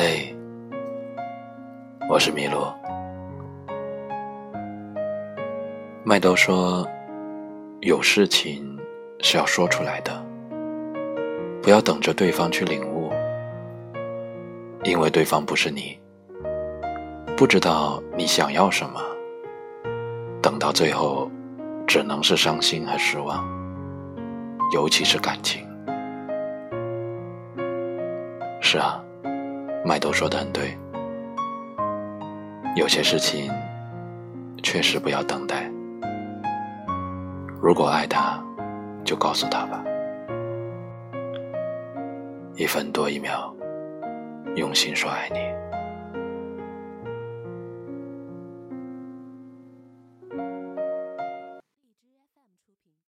嘿我是麋鹿。麦兜说：“有事情是要说出来的，不要等着对方去领悟，因为对方不是你，不知道你想要什么。等到最后，只能是伤心和失望，尤其是感情。”是啊，麦兜说的很对，有些事情确实不要等待。如果爱他，就告诉他吧。一分多一秒，用心说爱你。